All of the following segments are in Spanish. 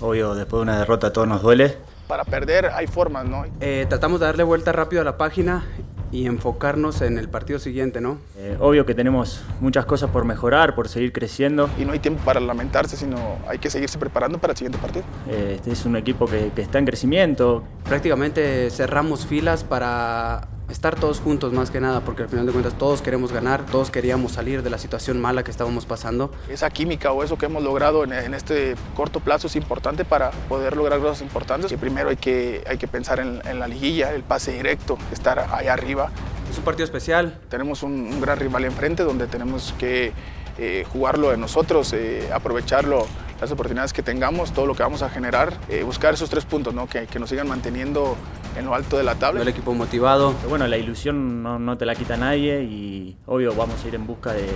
obvio, después de una derrota todo nos duele. Para perder hay formas, ¿no? Eh, tratamos de darle vuelta rápido a la página y enfocarnos en el partido siguiente, ¿no? Eh, obvio que tenemos muchas cosas por mejorar, por seguir creciendo. Y no hay tiempo para lamentarse, sino hay que seguirse preparando para el siguiente partido. Eh, este es un equipo que, que está en crecimiento. Prácticamente cerramos filas para estar todos juntos más que nada, porque al final de cuentas todos queremos ganar, todos queríamos salir de la situación mala que estábamos pasando. Esa química o eso que hemos logrado en, en este corto plazo es importante para poder lograr cosas importantes. Que primero hay que, hay que pensar en, en la liguilla, el pase directo, estar ahí arriba. Es un partido especial. Tenemos un, un gran rival enfrente donde tenemos que eh, jugarlo de nosotros, eh, aprovecharlo las oportunidades que tengamos, todo lo que vamos a generar, eh, buscar esos tres puntos, ¿no? que, que, nos sigan manteniendo en lo alto de la tabla. El equipo motivado. Pero bueno, la ilusión no, no, te la quita nadie y obvio vamos a ir en busca de,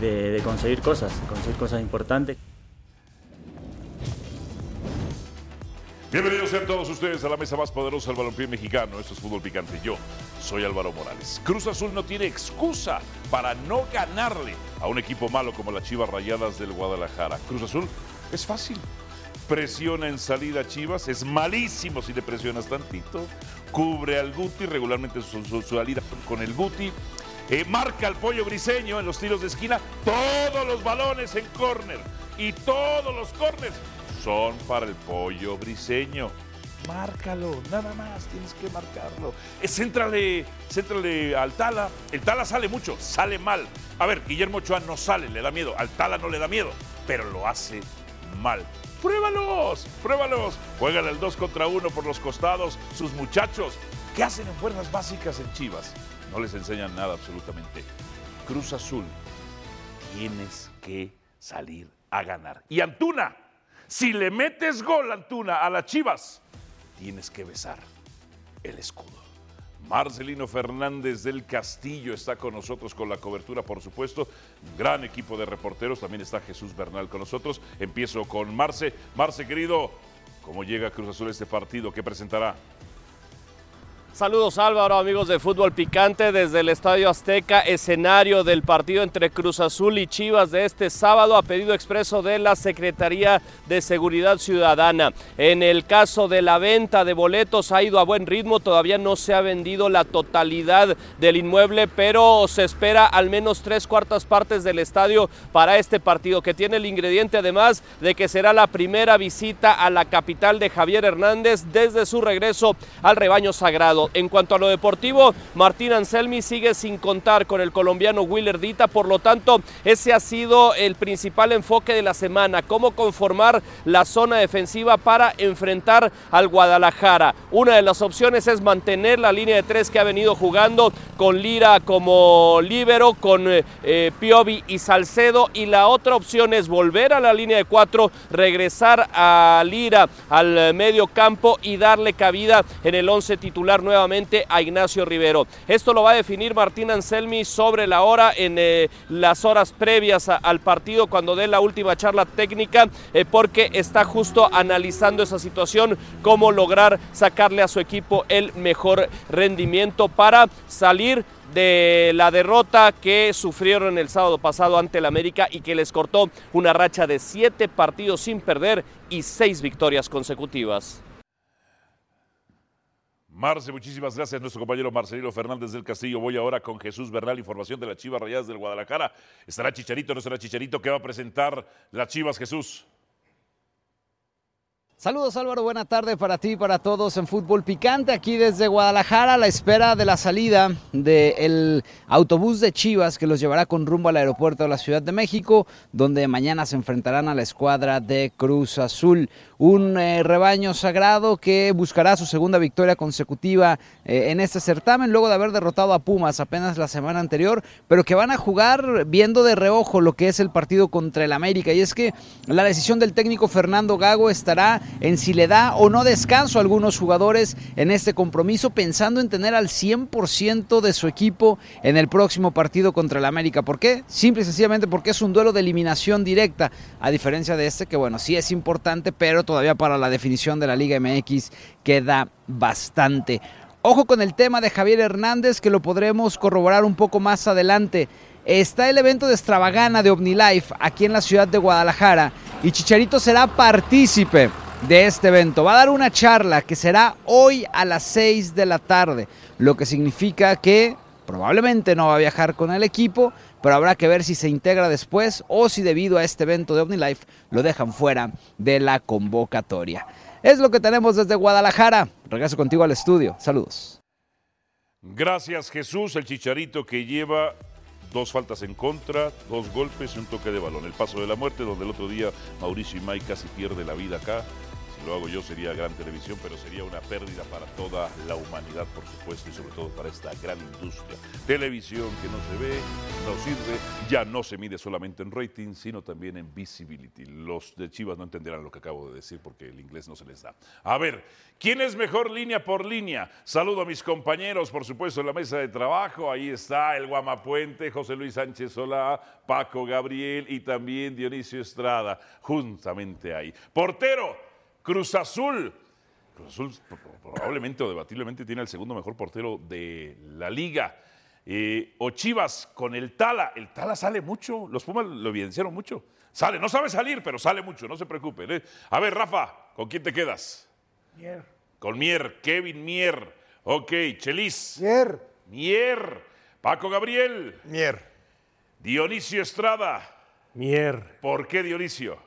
de, de conseguir cosas, conseguir cosas importantes. Bienvenidos sean todos ustedes a la mesa más poderosa del balompié mexicano. Esto es Fútbol Picante. Yo soy Álvaro Morales. Cruz Azul no tiene excusa para no ganarle a un equipo malo como las Chivas Rayadas del Guadalajara. Cruz Azul es fácil. Presiona en salida Chivas, es malísimo si le presionas tantito. Cubre al Guti, regularmente su, salida con el Guti. Eh, marca al pollo briseño en los tiros de esquina. Todos los balones en córner y todos los córners son para el pollo briseño. Márcalo, nada más, tienes que marcarlo. Eh, céntrale, céntrale al Tala. El Tala sale mucho, sale mal. A ver, Guillermo Ochoa no sale, le da miedo. Al Tala no le da miedo, pero lo hace mal. Pruébalos, pruébalos. Juegan el 2 contra 1 por los costados. Sus muchachos, ¿qué hacen en fuerzas básicas en Chivas? No les enseñan nada absolutamente. Cruz Azul, tienes que salir a ganar. Y Antuna, si le metes gol, Antuna, a las Chivas, tienes que besar el escudo. Marcelino Fernández del Castillo está con nosotros con la cobertura, por supuesto. Gran equipo de reporteros. También está Jesús Bernal con nosotros. Empiezo con Marce. Marce, querido, ¿cómo llega Cruz Azul este partido? ¿Qué presentará? Saludos Álvaro, amigos de Fútbol Picante desde el Estadio Azteca, escenario del partido entre Cruz Azul y Chivas de este sábado a pedido expreso de la Secretaría de Seguridad Ciudadana. En el caso de la venta de boletos ha ido a buen ritmo, todavía no se ha vendido la totalidad del inmueble, pero se espera al menos tres cuartas partes del estadio para este partido, que tiene el ingrediente además de que será la primera visita a la capital de Javier Hernández desde su regreso al rebaño sagrado. En cuanto a lo deportivo, Martín Anselmi sigue sin contar con el colombiano Willer Dita, por lo tanto, ese ha sido el principal enfoque de la semana, cómo conformar la zona defensiva para enfrentar al Guadalajara. Una de las opciones es mantener la línea de tres que ha venido jugando con Lira como líbero, con eh, Piovi y Salcedo, y la otra opción es volver a la línea de cuatro, regresar a Lira al medio campo y darle cabida en el once titular nuevamente a Ignacio Rivero. Esto lo va a definir Martín Anselmi sobre la hora en eh, las horas previas al partido cuando dé la última charla técnica eh, porque está justo analizando esa situación, cómo lograr sacarle a su equipo el mejor rendimiento para salir de la derrota que sufrieron el sábado pasado ante el América y que les cortó una racha de siete partidos sin perder y seis victorias consecutivas. Marce, muchísimas gracias. Nuestro compañero Marcelino Fernández del Castillo. Voy ahora con Jesús Bernal, información de las Chivas Rayadas del Guadalajara. ¿Estará Chicharito no estará Chicharito? ¿Qué va a presentar las Chivas, Jesús? Saludos Álvaro, buena tarde para ti y para todos en Fútbol Picante, aquí desde Guadalajara a la espera de la salida del autobús de Chivas que los llevará con rumbo al aeropuerto de la Ciudad de México, donde mañana se enfrentarán a la escuadra de Cruz Azul. Un eh, rebaño sagrado que buscará su segunda victoria consecutiva eh, en este certamen, luego de haber derrotado a Pumas apenas la semana anterior, pero que van a jugar viendo de reojo lo que es el partido contra el América. Y es que la decisión del técnico Fernando Gago estará en si le da o no descanso a algunos jugadores en este compromiso, pensando en tener al 100% de su equipo en el próximo partido contra el América. ¿Por qué? Simple y sencillamente porque es un duelo de eliminación directa, a diferencia de este que bueno, sí es importante, pero todavía para la definición de la Liga MX queda bastante. Ojo con el tema de Javier Hernández, que lo podremos corroborar un poco más adelante. Está el evento de extravagana de OmniLife aquí en la ciudad de Guadalajara y Chicharito será partícipe de este evento. Va a dar una charla que será hoy a las 6 de la tarde, lo que significa que probablemente no va a viajar con el equipo, pero habrá que ver si se integra después o si debido a este evento de OmniLife lo dejan fuera de la convocatoria. Es lo que tenemos desde Guadalajara. Regreso contigo al estudio. Saludos. Gracias Jesús, el chicharito que lleva dos faltas en contra, dos golpes y un toque de balón. El paso de la muerte, donde el otro día Mauricio Imay casi pierde la vida acá lo hago yo sería gran televisión, pero sería una pérdida para toda la humanidad, por supuesto, y sobre todo para esta gran industria. Televisión que no se ve, no sirve, ya no se mide solamente en rating, sino también en visibility. Los de Chivas no entenderán lo que acabo de decir porque el inglés no se les da. A ver, ¿quién es mejor línea por línea? Saludo a mis compañeros, por supuesto, en la mesa de trabajo. Ahí está el Guamapuente, José Luis Sánchez Solá, Paco Gabriel y también Dionisio Estrada, juntamente ahí. Portero. Cruz Azul. Cruz Azul probablemente o debatiblemente tiene el segundo mejor portero de la liga. Eh, o Chivas con el Tala. El Tala sale mucho. Los Pumas lo evidenciaron mucho. Sale, no sabe salir, pero sale mucho, no se preocupen. ¿eh? A ver, Rafa, ¿con quién te quedas? Mier. Con Mier, Kevin Mier. Ok, Chelis. Mier. Mier. Paco Gabriel. Mier. Dionisio Estrada. Mier. ¿Por qué Dionisio?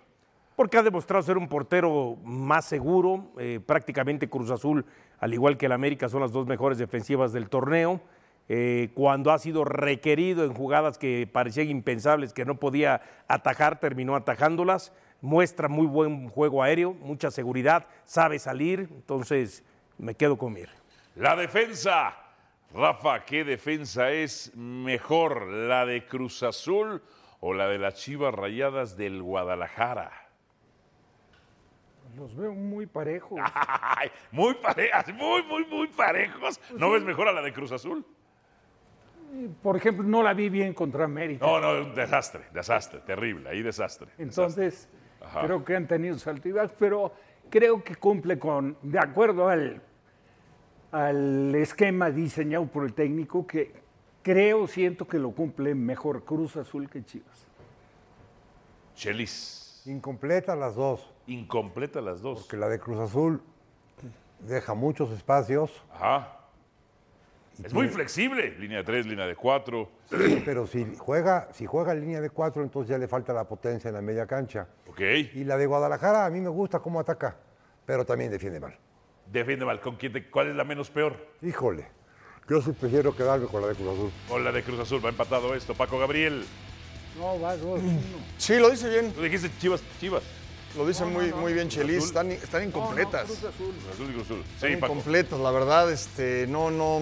Porque ha demostrado ser un portero más seguro. Eh, prácticamente Cruz Azul, al igual que el América, son las dos mejores defensivas del torneo. Eh, cuando ha sido requerido en jugadas que parecían impensables, que no podía atajar, terminó atajándolas. Muestra muy buen juego aéreo, mucha seguridad, sabe salir, entonces me quedo con Mir. La defensa. Rafa, ¿qué defensa es mejor? ¿La de Cruz Azul o la de las Chivas Rayadas del Guadalajara? Los veo muy parejos. muy parejos, muy, muy, muy parejos. ¿No ves mejor a la de Cruz Azul? Por ejemplo, no la vi bien contra América. No, no, un desastre, desastre, terrible, ahí desastre. Entonces, creo que han tenido su pero creo que cumple con, de acuerdo al, al esquema diseñado por el técnico, que creo, siento que lo cumple mejor Cruz Azul que Chivas. Chelis. Incompleta las dos. Incompleta las dos. Porque la de Cruz Azul deja muchos espacios. Ajá. Es muy flexible, línea de tres, línea de cuatro. pero si juega, si juega línea de cuatro, entonces ya le falta la potencia en la media cancha. Ok. Y la de Guadalajara, a mí me gusta cómo ataca, pero también defiende mal. Defiende mal. ¿Con quién ¿Cuál es la menos peor? Híjole, yo sí prefiero quedarme con la de Cruz Azul. Con la de Cruz Azul, va empatado esto. Paco Gabriel. No, va dos. Sí, lo dice bien. Tú dijiste Chivas, Chivas. Lo dice muy, muy bien Chelis, están, están incompletas. Cruz Azul. Cruz Azul. Sí, están incompletas, la verdad, este, no, no.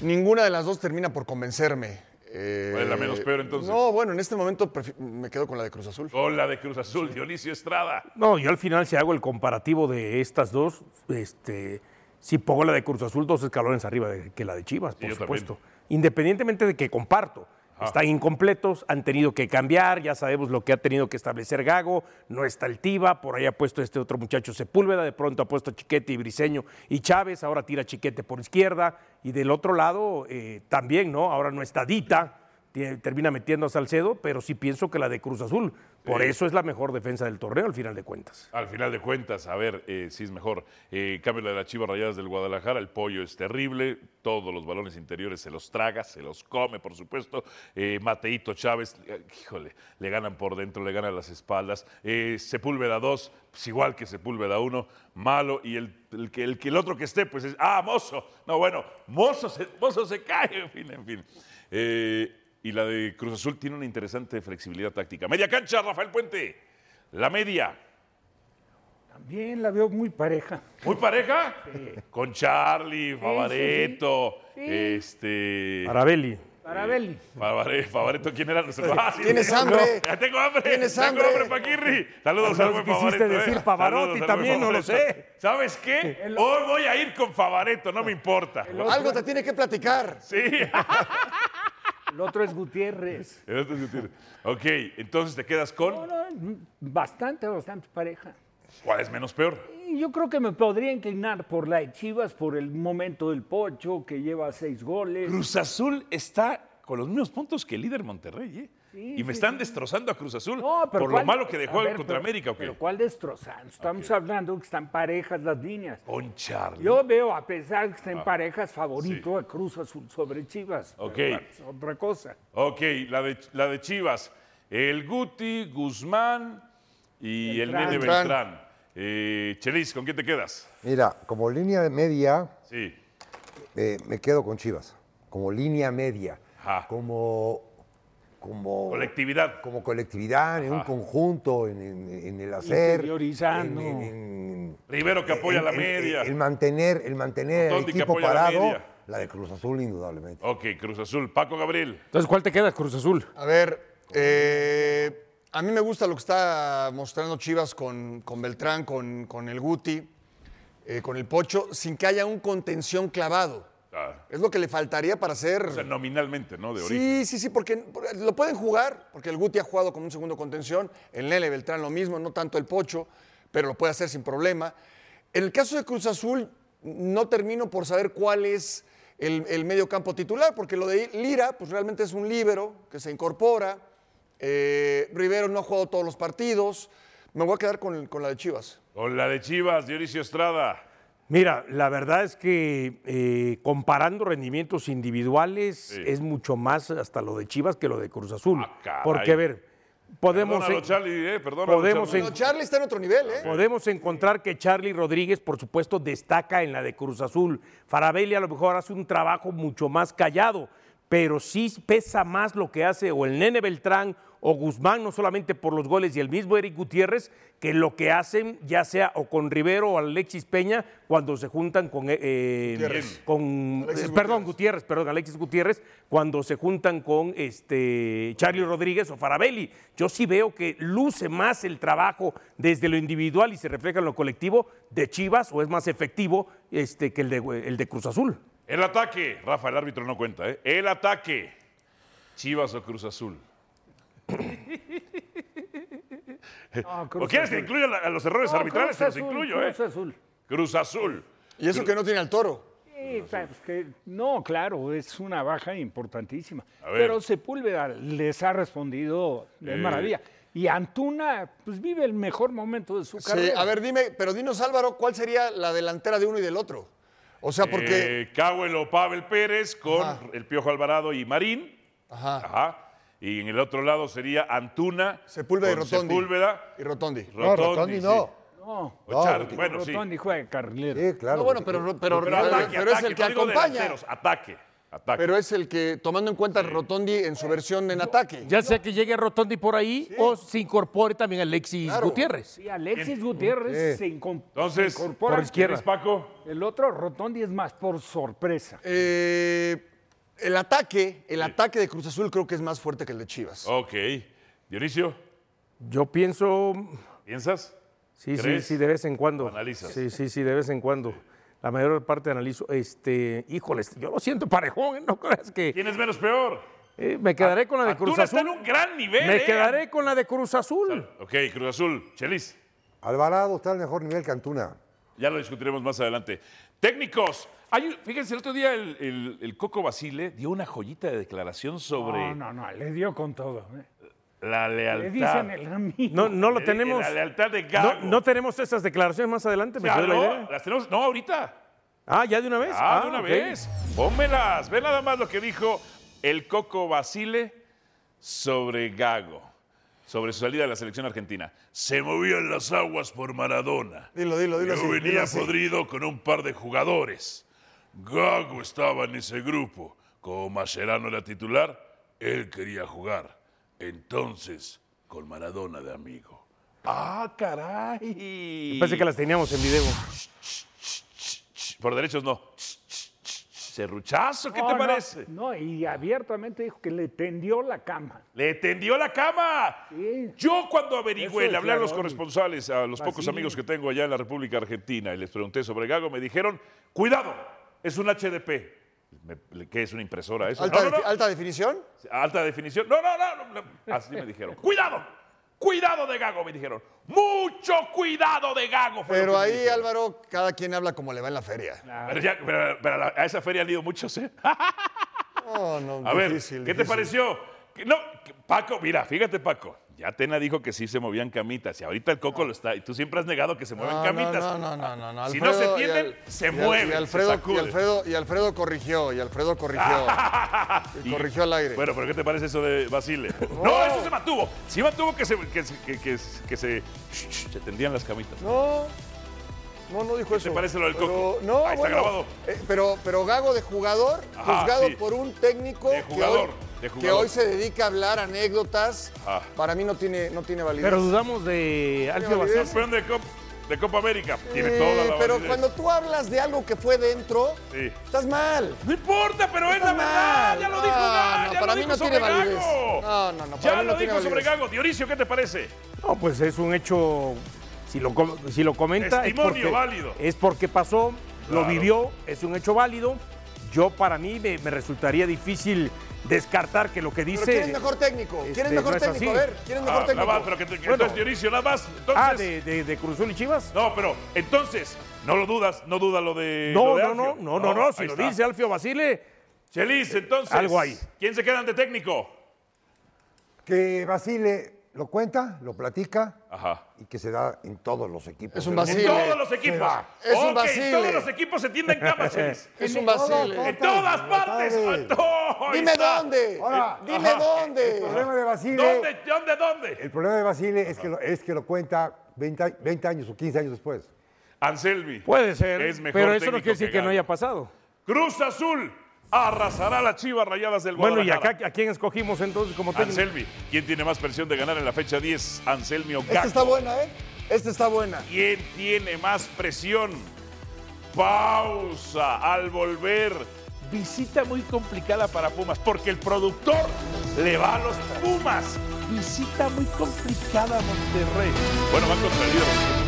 Ninguna de las dos termina por convencerme. Eh, ¿Cuál es la menos peor entonces? No, bueno, en este momento me quedo con la de Cruz Azul. Con la de Cruz Azul, Dionisio Estrada. No, yo al final si hago el comparativo de estas dos, este, si pongo la de Cruz Azul dos escalones arriba de, que la de Chivas, por supuesto. Independientemente de que comparto. Están incompletos, han tenido que cambiar, ya sabemos lo que ha tenido que establecer Gago, no está el Tiva, por ahí ha puesto este otro muchacho Sepúlveda, de pronto ha puesto Chiquete y Briseño y Chávez, ahora tira Chiquete por izquierda, y del otro lado eh, también, ¿no? Ahora no está Dita, termina metiendo a Salcedo, pero sí pienso que la de Cruz Azul. Por eso es la mejor defensa del torneo al final de cuentas. Al final de cuentas, a ver eh, si es mejor. Eh, cambio la de las Chivas Rayadas del Guadalajara, el pollo es terrible, todos los balones interiores se los traga, se los come, por supuesto. Eh, Mateito Chávez, eh, híjole, le ganan por dentro, le ganan las espaldas. Sepúlveda 2, pues igual que Sepúlveda 1, malo. Y el, el, que, el, el otro que esté, pues es, ah, Mozo. No, bueno, Mozo se, Mozo se cae, en fin, en fin. Y la de Cruz Azul tiene una interesante flexibilidad táctica. Media cancha, Rafael Puente. La media. También la veo muy pareja. ¿Muy pareja? Con Charlie, Favareto, este. Arabelli. Faravelli. Favare- Favareto, ¿quién era? Ah, sí, ¿Tienes tengo- hambre? Ya tengo hambre. ¿Tienes tengo hambre? hambre, Paquirri. Saludos al buen quisiste Favareto. decir ¿eh? Pavarotti Saludos también, no lo Favareto. sé. ¿Sabes qué? Hoy voy a ir con Favareto, no me importa. Algo te tiene que platicar. Sí. El otro es Gutiérrez. El otro es Gutiérrez. ok, entonces te quedas con. No, no, bastante, bastante pareja. ¿Cuál es menos peor? Yo creo que me podría inclinar por la de Chivas, por el momento del Pocho, que lleva seis goles. Cruz Azul está con los mismos puntos que el líder Monterrey, ¿eh? Sí, y me sí, están sí. destrozando a Cruz Azul No, pero por lo ¿cuál- malo que dejó ver, contra pero- América, ¿o qué? Pero ¿cuál destrozando? Estamos hablando que están parejas las líneas. Con Charlie. Yo veo, a pesar de que Ah, estén parejas, favorito a Cruz Azul sobre Chivas. Ok. Pero bueno, es otra cosa. Ok, la de, la de Chivas. El Guti, Guzmán y el. Nene Beltrán. Beltrán. Eh, Chelis, ¿con quién te quedas? Mira, como línea de media, Sí. eh, me quedo con Chivas. Como línea media. Ajá. Como, como, Colectividad. como colectividad, en un conjunto, en, en- en el hacer. Interiorizando. en- en- en- Rivero que apoya en- la media. El mantener, el mantener el equipo la parado. La de Cruz Azul, indudablemente. Ok, Cruz Azul. Paco Gabriel. Entonces, ¿cuál te queda, Cruz Azul? A ver, eh, a mí me gusta lo que está mostrando Chivas con, con Beltrán, con, con el Guti, eh, con el Pocho, sin que haya un contención clavado. Ah, Es lo que le faltaría para ser... o sea, nominalmente, ¿no? De origen. Sí, sí, sí, porque porque lo pueden jugar, porque el Guti ha jugado como un segundo contención, el Nele Beltrán lo mismo, no tanto el Pocho, pero lo puede hacer sin problema. En el caso de Cruz Azul, no termino por saber cuál es el, el medio campo titular, porque lo de Lira, pues realmente es un líbero que se incorpora. Eh, Rivero no ha jugado todos los partidos. Me voy a quedar con, con la de Chivas. Con la de Chivas, Dionisio Estrada. Mira, la verdad es que eh, comparando rendimientos individuales Sí. es mucho más hasta lo de Chivas que lo de Cruz Azul. Ah, caray. Porque, a ver, podemos, Perdónalo, Charlie, eh, perdónalo, podemos Charlie está en otro nivel, ¿eh? podemos encontrar que Charlie Rodríguez, por supuesto, destaca en la de Cruz Azul. Farabelli a lo mejor hace un trabajo mucho más callado, pero sí pesa más lo que hace o el Nene Beltrán o Guzmán, no solamente por los goles, y el mismo Eric Gutiérrez, que lo que hacen, ya sea o con Rivero o Alexis Peña, cuando se juntan con. eh, eh, Gutiérrez. con Alexis eh, perdón, Gutiérrez. Gutiérrez, perdón, Alexis Gutiérrez, cuando se juntan con este Charlie Rodríguez o Farabelli. Yo sí veo que luce más el trabajo desde lo individual y se refleja en lo colectivo de Chivas, o es más efectivo este, que el de, el de Cruz Azul. El ataque. Rafa, el árbitro no cuenta, ¿eh? El ataque. Chivas o Cruz Azul. ¿O quieres que incluya la- a los errores No, arbitrales? Cruz Se los Azul, incluyo, ¿eh? Cruz Azul. Cruz Azul. Y eso que no tiene al toro. Sí, pues que- no, claro, es una baja importantísima. A ver. Pero Sepúlveda les ha respondido de Eh. maravilla. Y Antuna, pues vive el mejor momento de su Sí, carrera. a ver, dime, pero dinos Álvaro, ¿cuál sería la delantera de uno y del otro? O sea, porque... Eh, o Pavel Pérez con Ajá. el Piojo Alvarado y Marín. Ajá. Ajá. Y en el otro lado sería Antuna. Sepúlveda y Rotondi. Sepúlveda. Y Rotondi. No, Rotondi sí. no. No, O No, Charlie, Rotondi. bueno, sí. Rotondi juega carrilero. Sí, claro. No, bueno, pero, pero, Pero pero- ataque, pero es el que acompaña. Ataque, ataque. Pero es el que, tomando en cuenta Rotondi en su versión en ataque. Ya sea que llegue Rotondi por ahí o se incorpore también Alexis Claro. Gutiérrez. Sí, Alexis Gutiérrez Sí. se, incom- Entonces, se incorpora. por izquierda. ¿Tienes, Paco? El otro, Rotondi, es más por sorpresa. Eh, el ataque, el ataque de Cruz Azul creo que es más fuerte que el de Chivas. Ok. Dionisio, Yo pienso, ¿piensas? sí, sí, ¿Crees? sí, de vez en cuando. ¿O analizas? Sí, sí, sí, de vez en cuando. La mayor parte analizo. Este, híjoles, yo lo siento parejón, ¿eh? no creas que ¿Quién es menos peor? eh, me quedaré con la de Cruz Antuna está Azul. en un gran nivel. Me ¿eh? quedaré con la de Cruz Azul. Ok, Cruz Azul. Chelis, Alvarado está al mejor nivel que Antuna. Ya lo discutiremos más adelante. Técnicos. Hay fíjense, el otro día el, el- el Coco Basile dio una joyita de declaración sobre No, no, no, le dio con todo. ¿eh? la lealtad. Le dicen el amigo. No, no lo Le- tenemos. La lealtad de Gago. no tenemos esas declaraciones más adelante, me Ya, la no, idea. las tenemos, no, ahorita. Ah, ya de una vez. Ah, de una vez. Pónmelas. Ve nada más lo que dijo el Coco Basile sobre Gago, sobre su salida de la selección argentina. Se movían las aguas por Maradona. Dilo, dilo, dilo Yo así, venía dilo así. podrido con un par de jugadores. Gago estaba en ese grupo. Como Mascherano era titular, él quería jugar. Entonces, con Maradona de amigo. ¡Ah, caray! Parece que las teníamos en video. Por derechos no. Serruchazo, ¿qué No, te no, parece? No, y abiertamente dijo que le tendió la cama. Le tendió la cama. Yo cuando averigüé, Eso le hablé a los corresponsales, a los pocos amigos que tengo allá en la República Argentina y les pregunté sobre Gago, me dijeron, cuidado, es un HDP. ¿Qué es una impresora eso? ¿Alta, No, no, alta definición? Alta definición. No, no, no, no, no. Así me dijeron. Cuidado, cuidado de Gago, me dijeron. Mucho cuidado de Gago. Pero ahí, dijeron. Álvaro, cada quien habla como le va en la feria. Pero, ya- pero- pero a esa feria han ido muchos, ¿eh? No, no, A ver, difícil, ¿qué te pareció? Que- No, Paco, mira, fíjate, Paco. Ya Tena dijo que sí se movían camitas y ahorita el Coco lo está. Y tú siempre has negado que se mueven No, camitas. No, no, no, no, no. Si no se tienden, Al- se mueven. Y se Alfredo, y. Alfredo, y Alfredo corrigió, y Alfredo corrigió. y corrigió al aire. Bueno, pero ¿qué te parece eso de Basile? No, eso se mantuvo. Sí mantuvo que se, que, se- que, que- que se, se tendían las camitas. No, no, no dijo ¿Qué eso. te parece lo del Pero- Coco? No, Ahí está bueno, grabado. eh, pero, pero Gago de jugador, Ajá, juzgado sí. por un técnico De jugador, que, hoy, de que hoy se dedica a hablar anécdotas, Ajá. para mí no tiene, no tiene validez. Pero dudamos de Alfio. Basile. Campeón de, Cop- de Copa América. Tiene Eh, toda la pero validez. cuando tú hablas de algo que fue dentro, Sí. estás mal. No importa, pero es Estás la verdad. mal. Ya lo dijo Gago. no, ya para lo mí dijo no tiene validez. No, no, no, para Ya mí no lo tiene dijo sobre. Gago. Dionisio, ¿qué te parece? No, pues es un hecho, si lo, si lo comenta, es Testimonio porque, válido. es porque pasó, lo vivió, es un hecho válido. Yo, para mí, me, me resultaría difícil descartar que lo que dice... Pero ¿quién es mejor técnico? ¿Quién es este, mejor no es técnico? A ver, ¿quién es mejor Ah, técnico? nada más, pero que, que- Bueno. entonces Dionisio, nada más. Entonces, Ah, de, de, de Cruz Azul y Chivas. No, pero entonces, no lo dudas, no duda lo de. No, lo de no, no, no, no, no, si ahí lo está. dice Alfio Basile, Chelis, entonces. Algo hay. ¿Quién se queda ante técnico? Que Basile lo cuenta, lo platica Ajá. y que se da en todos los equipos. Es un del En todos los equipos. Es un Ok, En todos los equipos se tienden camas, Chelis. Es un todo. En todas partes. Totalmente. ¡Oh, ahí Dime está! dónde. Ahora, Dime ajá. dónde. El problema de Basile, ¿Dónde, dónde, dónde? el problema de Basile es que lo, es que lo cuenta 20, a- 20 años o 15 años después. Anselmi. puede ser, Es mejor pero eso no quiere decir que que, no haya pasado. Cruz Azul arrasará a las chivas rayadas del Bueno, ¿y Guadalajara. acá a quién escogimos entonces como técnico? Anselmi. ¿Quién tiene más presión de ganar en la fecha 10? Anselmi o Gago. Esta está buena, ¿eh? Esta está buena. ¿Quién tiene más presión? Pausa al volver. Visita muy complicada para Pumas, porque el productor le va a los Pumas. Visita muy complicada a Monterrey. Bueno, van contra el líder.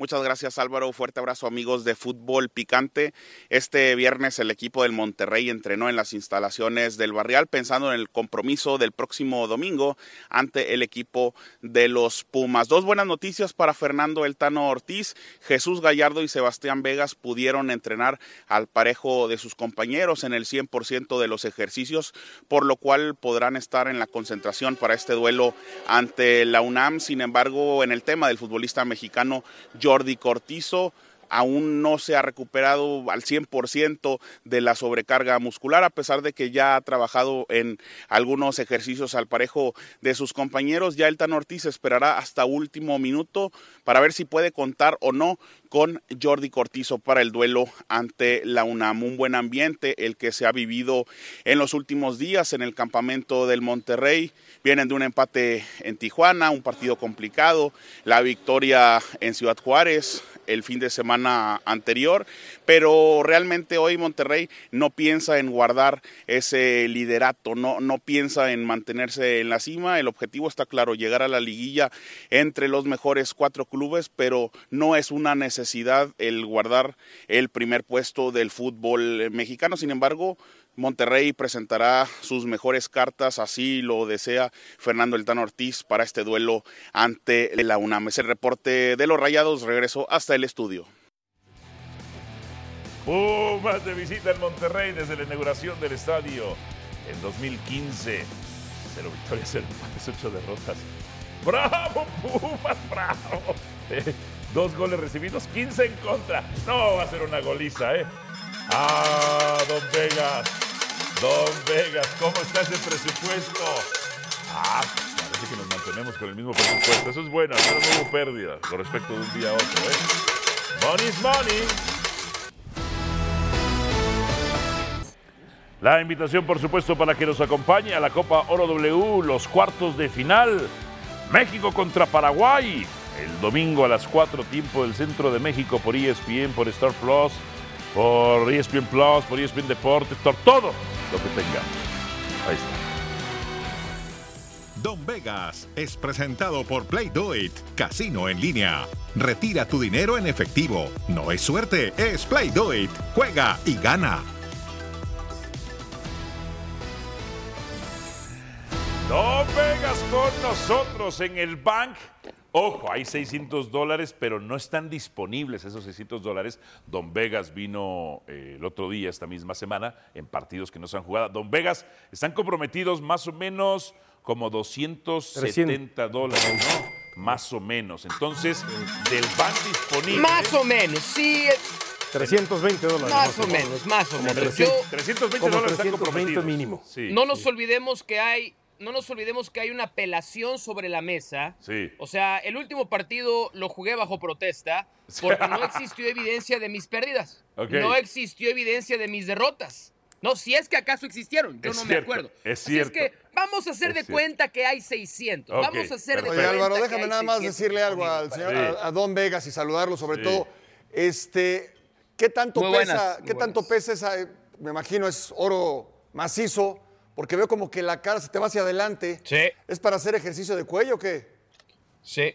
Muchas gracias Álvaro, fuerte abrazo amigos de Fútbol Picante. Este viernes el equipo del Monterrey entrenó en las instalaciones del Barrial pensando en el compromiso del próximo domingo ante el equipo de los Pumas. Dos buenas noticias para Fernando Eltano Ortiz. Jesús Gallardo y Sebastián Vegas pudieron entrenar al parejo de sus compañeros en el 100% de los ejercicios, por lo cual podrán estar en la concentración para este duelo ante la UNAM. Sin embargo, en el tema del futbolista mexicano, Jordi Cortizo aún no se ha recuperado al 100% de la sobrecarga muscular, a pesar de que ya ha trabajado en algunos ejercicios al parejo de sus compañeros. Ya el Tan Ortiz esperará hasta último minuto para ver si puede contar o no con Jordi Cortizo para el duelo ante la UNAM. Un buen ambiente el que se ha vivido en los últimos días en el campamento del Monterrey. Vienen de un empate en Tijuana, un partido complicado, la victoria en Ciudad Juárez, el fin de semana anterior, pero realmente hoy Monterrey no piensa en guardar ese liderato, no, no piensa en mantenerse en la cima, el objetivo está claro, llegar a la liguilla entre los mejores cuatro clubes, pero no es una necesidad el guardar el primer puesto del fútbol mexicano, sin embargo, Monterrey presentará sus mejores cartas, así lo desea Fernando Eltano Ortiz para este duelo ante la UNAM. Es el reporte de los Rayados, regreso hasta el estudio. Pumas de visita en Monterrey desde la inauguración del estadio en 2015. Cero victorias, cero empates, ocho derrotas. ¡Bravo, Pumas! ¡Bravo! Dos goles recibidos, 15 en contra. No va a ser una goliza, ¿eh? ¡Ah, Don Vegas! Don Vegas, ¿cómo está ese presupuesto? Ah, parece que nos mantenemos con el mismo presupuesto. Eso es bueno, no hubo pérdida con respecto de un día a otro. ¿eh? Money's money. La invitación, por supuesto, para que nos acompañe a la Copa Oro W, los cuartos de final. México contra Paraguay. El domingo a las 4, tiempo del centro de México por ESPN, por Star Plus, por ESPN Plus, por ESPN Deportes, por todo lo que tengamos. Ahí está. Don Vegas es presentado por Play Do It, casino en línea. Retira tu dinero en efectivo. No es suerte, es Play Do It. Juega y gana. Don Vegas con nosotros en el Bank Ojo, hay 600 dólares, pero no están disponibles esos 600 dólares. Don Vegas vino eh, el otro día, esta misma semana, en partidos que no se han jugado. Don Vegas, están comprometidos más o menos como 270 dólares, ¿no? Más o menos. Entonces, del bank disponible. Más o menos, sí. 320 dólares. Más, o menos, más o menos. 320 dólares están comprometidos. mínimo. no nos olvidemos que hay no nos olvidemos que hay una apelación sobre la mesa. Sí. O sea, el último partido lo jugué bajo protesta porque no existió evidencia de mis pérdidas. No existió evidencia de mis derrotas. No, si es que acaso existieron, yo no me acuerdo. Es cierto. Así es que vamos a hacer de cuenta que hay 600. Vamos a hacer de Oye, cuenta Álvaro, que déjame hay nada más 600 decirle algo al señor, Sí. a, a Don Vegas y saludarlo sobre Sí. todo. Este, ¿qué tanto Muy pesa, buenas, qué tanto pesa esa, eh, me imagino es oro macizo, porque veo como que la cara se te va hacia adelante. Sí. ¿Es para hacer ejercicio de cuello o qué? Sí.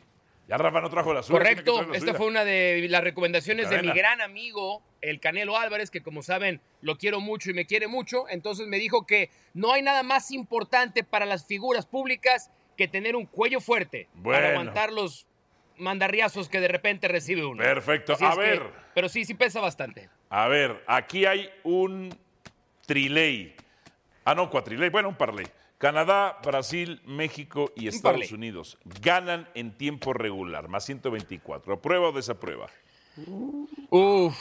Ya Rafa no trajo la suya. Correcto, la esta suya. fue una de las recomendaciones de mi gran amigo, el Canelo Álvarez, que como saben lo quiero mucho y me quiere mucho. Entonces me dijo que no hay nada más importante para las figuras públicas que tener un cuello fuerte Bueno. para aguantar los mandarriazos que de repente recibe uno. Perfecto. Así A que- ver. pero sí, sí pesa bastante. A ver, aquí hay un triley. Ah, no, cuatriley. Bueno, un parlay. Canadá, Brasil, México y Estados. Unidos ganan en tiempo regular, más 124. ¿Aprueba o desaprueba? Uf.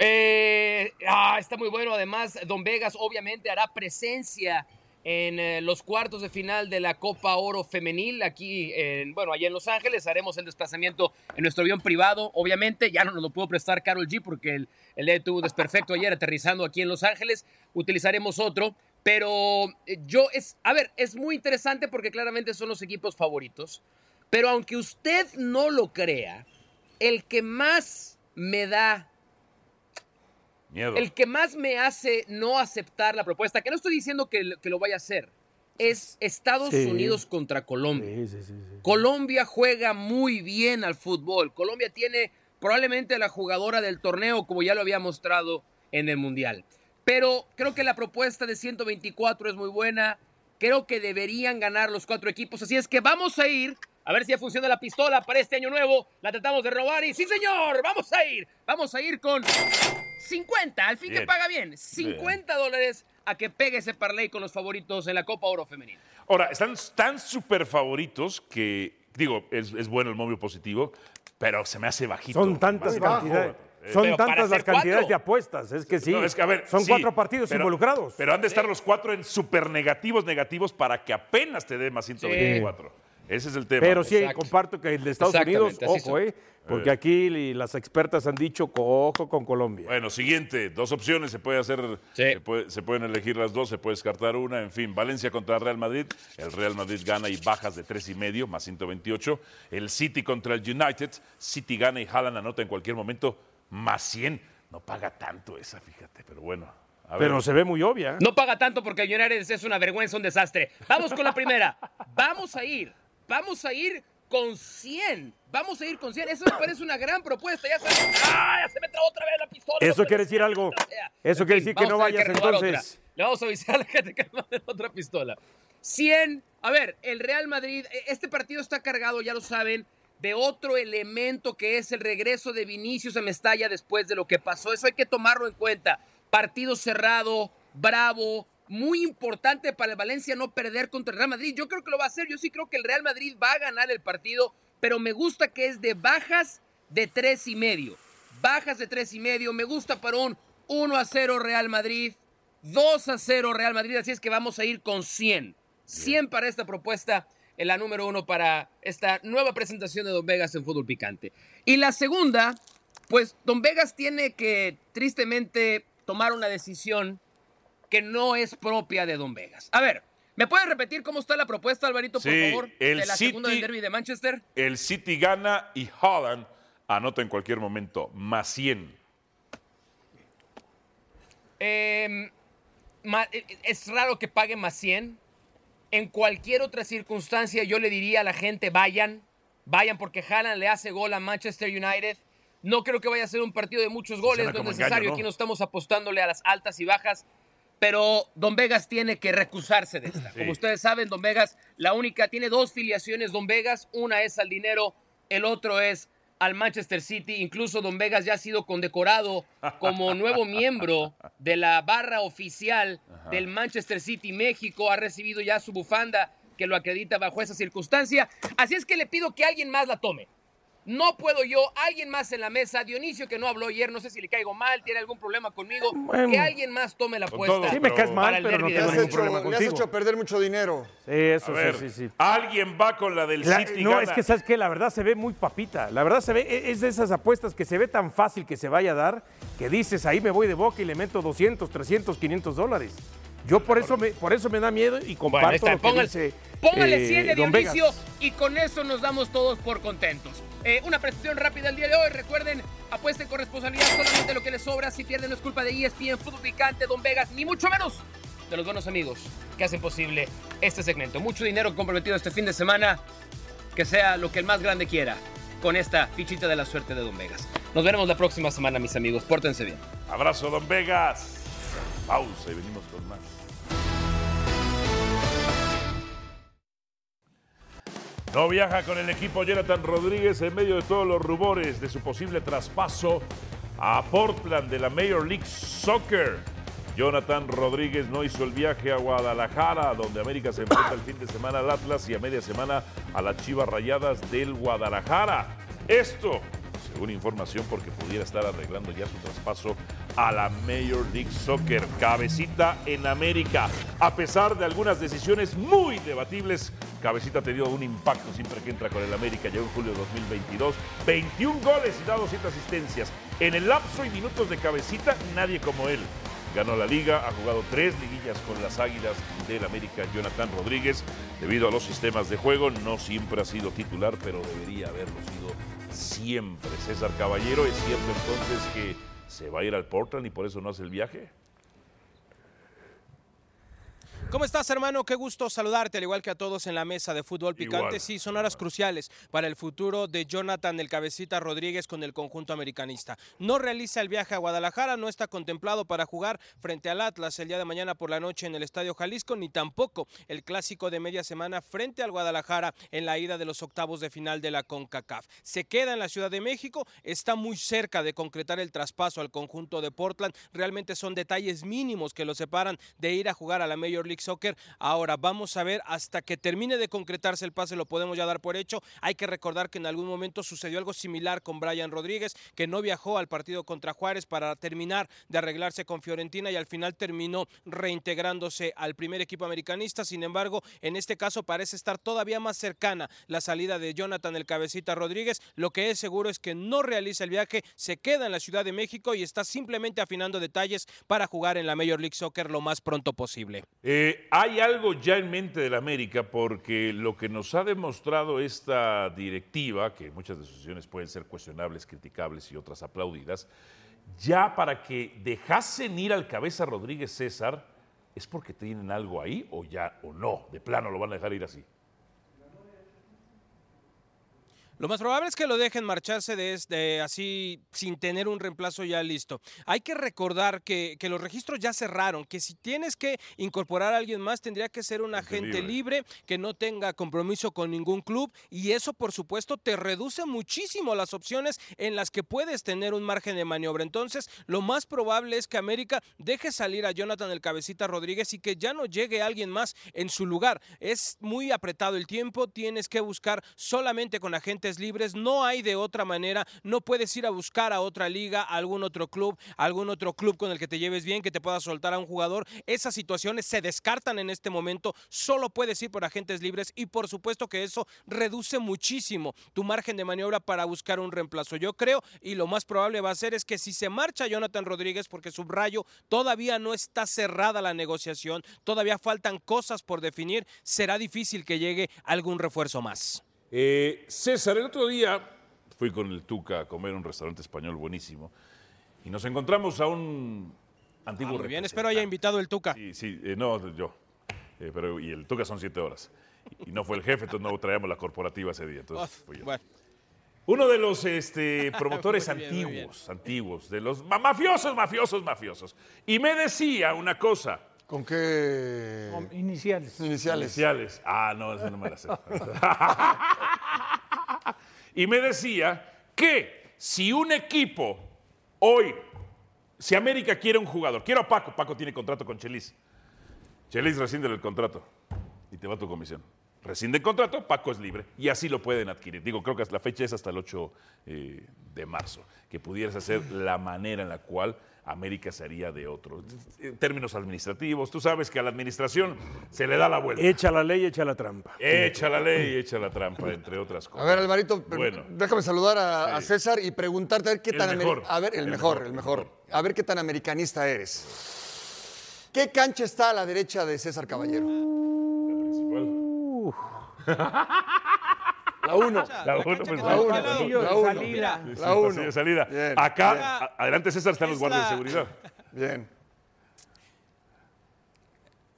Eh, ah, está muy bueno. Además, Don Vegas obviamente hará presencia en eh, los cuartos de final de la Copa Oro Femenil aquí, en, bueno, allá en Los Ángeles. Haremos el desplazamiento en nuestro avión privado, obviamente. Ya no nos lo pudo prestar Carol G porque el, el día tuvo desperfecto ayer aterrizando aquí en Los Ángeles. Utilizaremos otro. Pero eh, yo es, a ver, es muy interesante porque claramente son los equipos favoritos. Pero aunque usted no lo crea, el que más me da Miedo. el que más me hace no aceptar la propuesta, que no estoy diciendo que, que lo vaya a hacer, es Estados Sí. Unidos contra Colombia. Colombia juega muy bien al fútbol. Colombia tiene probablemente la jugadora del torneo, como ya lo había mostrado en el Mundial. Pero creo que la propuesta de 124 es muy buena. Creo que deberían ganar los cuatro equipos. Así es que vamos a ir a ver si ya funciona la pistola para este año nuevo. La tratamos de robar y sí, señor, vamos a ir. Vamos a ir con 50. Al fin que Bien. paga bien. 50 dólares a que pegue ese parlay con los favoritos en la Copa Oro Femenina. Ahora, están tan súper favoritos que, digo, es, es bueno el móvil positivo, pero se me hace bajito. Son tantas cantidades. Eh, Son tantas las cantidades cuatro. de apuestas. Es que sí. No, es que, a ver, son sí, cuatro partidos pero- involucrados. Pero han de estar los cuatro en súper negativos, negativos, para que apenas te dé más 124. Ese es el tema. Pero sí, comparto que el de Estados Unidos, ojo. ¿eh? Porque Eh. aquí las expertas han dicho, ojo con Colombia. Bueno, siguiente, dos opciones, se puede hacer, se, puede- se pueden elegir las dos, se puede descartar una, en fin, Valencia contra Real Madrid, el Real Madrid gana y bajas de tres y medio, más 128, el City contra el United, City gana y Haaland anota en cualquier momento, más 100, no paga tanto esa, fíjate, pero bueno. a ver. Pero se ve muy obvia. No paga tanto porque United es una vergüenza, un desastre. Vamos con la primera. Vamos a ir. Vamos a ir con 100. Vamos a ir con 100. Eso me parece una gran propuesta. Ya sabes. ¡Ah! Ya se me trabó otra vez la pistola. Eso quiere decir algo. Eso En quiere fin, decir que no vayas entonces. otra. Le vamos a avisar a la gente que va a tener otra pistola. 100. A ver, el Real Madrid, eh, este partido está cargado, ya lo saben, de otro elemento que es el regreso de Vinicius a Mestalla después de lo que pasó. Eso hay que tomarlo en cuenta. Partido cerrado, bravo, muy importante para el Valencia no perder contra el Real Madrid. Yo creo que lo va a hacer. Yo sí creo que el Real Madrid va a ganar el partido, pero me gusta que es de bajas de tres y medio. Bajas de tres y medio. Me gusta para un 1 a 0 Real Madrid, 2 a 0 Real Madrid. Así es que vamos a ir con 100. 100 para esta propuesta, en la número uno para esta nueva presentación de Don Vegas en Fútbol Picante. Y la segunda, pues Don Vegas tiene que tristemente tomar una decisión que no es propia de Don Vegas. A ver, ¿me puedes repetir cómo está la propuesta, Alvarito, por Sí, favor? el de la segunda del City- derby de Manchester. El City gana y Haaland anota en cualquier momento, más 100. Eh, ma- eh, es raro que pague más 100. En cualquier otra circunstancia yo le diría a la gente vayan, vayan porque Haaland le hace gol a Manchester United. No creo que vaya a ser un partido de muchos goles, no es necesario. engaño, ¿no? Aquí no estamos apostándole a las altas y bajas. Pero Don Vegas tiene que recusarse de esta. Sí. Como ustedes saben, Don Vegas, la única, tiene dos filiaciones Don Vegas. Una es al dinero, el otro es al Manchester City. Incluso Don Vegas ya ha sido condecorado como nuevo miembro de la barra oficial del Manchester City México. Ha recibido ya su bufanda que lo acredita bajo esa circunstancia. Así es que le pido que alguien más la tome. No puedo yo, alguien más en la mesa, Dionisio que no habló ayer, no sé si le caigo mal, tiene algún problema conmigo, Bueno. que alguien más tome la apuesta. Sí me caes mal, pero no tengo has, ningún problema hecho, le has contigo. hecho perder mucho dinero. Sí, eso, ver, sí, sí, sí. Alguien va con la del La- City no, gana. es que sabes que la verdad se ve muy papita. La verdad se ve, e- es de esas apuestas que se ve tan fácil que se vaya a dar que dices ahí me voy de boca y le meto 200, 300, 500 dólares. Yo por eso me, por eso me da miedo y Bueno, comparto está. lo que Póngale, dice póngale eh, 100 de Don Dionisio Vegas. y con eso nos damos todos por contentos. Eh, una presentación rápida el día de hoy. Recuerden, apuesten con responsabilidad solamente lo que les sobra. Si pierden no es culpa de ESPN, Fútbol Picante, Don Vegas, ni mucho menos de los buenos amigos que hacen posible este segmento. Mucho dinero comprometido este fin de semana. Que sea lo que el más grande quiera con esta fichita de la suerte de Don Vegas. Nos veremos la próxima semana, mis amigos. Pórtense bien. Abrazo, Don Vegas. Pausa y venimos con más. No viaja con el equipo Jonathan Rodríguez en medio de todos los rumores de su posible traspaso a Portland de la Major League Soccer. Jonathan Rodríguez no hizo el viaje a Guadalajara, donde América se enfrenta el fin de semana al Atlas y a media semana a las Chivas Rayadas del Guadalajara. Esto, según información, porque pudiera estar arreglando ya su traspaso a la Major League Soccer. Cabecita en América. A pesar de algunas decisiones muy debatibles, Cabecita ha tenido un impacto siempre que entra con el América. Llegó en julio de 2022. 21 goles y dado 7 asistencias. En el lapso y minutos de Cabecita, nadie como él. Ganó la liga, ha jugado tres liguillas con las Águilas del América, Jonathan Rodríguez. Debido a los sistemas de juego, no siempre ha sido titular, pero debería haberlo sido siempre. César Caballero, ¿es cierto entonces que se va a ir al Portland y por eso no hace el viaje? ¿Cómo estás, hermano? Qué gusto saludarte, al igual que a todos en la mesa de fútbol picante. Igual. Sí, son horas cruciales para el futuro de Jonathan el Cabecita Rodríguez con el conjunto americanista. No realiza el viaje a Guadalajara, no está contemplado para jugar frente al Atlas el día de mañana por la noche en el Estadio Jalisco, ni tampoco el clásico de media semana frente al Guadalajara en la ida de los octavos de final de la CONCACAF. Se queda en la Ciudad de México, está muy cerca de concretar el traspaso al conjunto de Portland. Realmente son detalles mínimos que lo separan de ir a jugar a la Major League Soccer. Ahora vamos a ver hasta que termine de concretarse el pase, lo podemos ya dar por hecho. Hay que recordar que en algún momento sucedió algo similar con Brian Rodríguez, que no viajó al partido contra Juárez para terminar de arreglarse con Fiorentina y al final terminó reintegrándose al primer equipo americanista. Sin embargo, en este caso parece estar todavía más cercana la salida de Jonathan el Cabecita Rodríguez. Lo que es seguro es que no realiza el viaje, se queda en la Ciudad de México y está simplemente afinando detalles para jugar en la Major League Soccer lo más pronto posible. Eh, hay algo ya en mente del América porque lo que nos ha demostrado esta directiva, que muchas de decisiones pueden ser cuestionables, criticables y otras aplaudidas, ya para que dejasen ir al cabeza Rodríguez César, ¿es porque tienen algo ahí o ya o no? De plano lo van a dejar ir así. Lo más probable es que lo dejen marcharse de, este, así sin tener un reemplazo ya listo. Hay que recordar que, que, los registros ya cerraron, que si tienes que incorporar a alguien más tendría que ser un agente libre. libre que no tenga compromiso con ningún club y eso por supuesto te reduce muchísimo las opciones en las que puedes tener un margen de maniobra. Entonces lo más probable es que América deje salir a Jonathan el Cabecita Rodríguez y que ya no llegue alguien más en su lugar. Es muy apretado el tiempo, tienes que buscar solamente con libres, no hay de otra manera, no puedes ir a buscar a otra liga, a algún otro club, a algún otro club con el que te lleves bien, que te pueda soltar a un jugador. Esas situaciones se descartan en este momento, solo puedes ir por agentes libres y por supuesto que eso reduce muchísimo tu margen de maniobra para buscar un reemplazo. Yo creo y lo más probable va a ser es que si se marcha Jonathan Rodríguez, porque subrayo, todavía no está cerrada la negociación, todavía faltan cosas por definir, será difícil que llegue algún refuerzo más. Eh, César, el otro día fui con el Tuca a comer un restaurante español buenísimo y nos encontramos a un antiguo. Ah, muy bien, espero haya invitado el Tuca. Sí, sí, eh, no, yo. Eh, pero y el Tuca son siete horas. Y no fue el jefe, entonces no traíamos la corporativa ese día. Entonces fui yo. Bueno. Uno de los este, promotores bien, antiguos, antiguos, de los mafiosos, mafiosos, mafiosos. Y me decía una cosa. ¿Con qué? Con iniciales. Iniciales. Iniciales. Ah, no, eso no me la sé. y me decía que si un equipo hoy, si América quiere un jugador, quiero a Paco, Paco tiene contrato con Chelis. Chelis rescinde el contrato y te va tu comisión. Rescinde el contrato, Paco es libre y así lo pueden adquirir. Digo, creo que la fecha es hasta el 8 eh, de marzo, que pudieras hacer la manera en la cual América sería de otro. En términos administrativos, tú sabes que a la administración se le da la vuelta. Echa la ley, echa la trampa. Echa la ley, echa la trampa, entre otras cosas. A ver, Alvarito, bueno, déjame saludar a, sí. a, César y preguntarte a ver qué el tan mejor, a ver el, el mejor, mejor, el mejor. A ver qué tan americanista eres. ¿Qué cancha está a la derecha de César Caballero? Uh. La 1. La 1, pues la 1. La 1. Salida. La 1. de salida. Bien, Acá, adelante César, están los guardias de seguridad. Bien.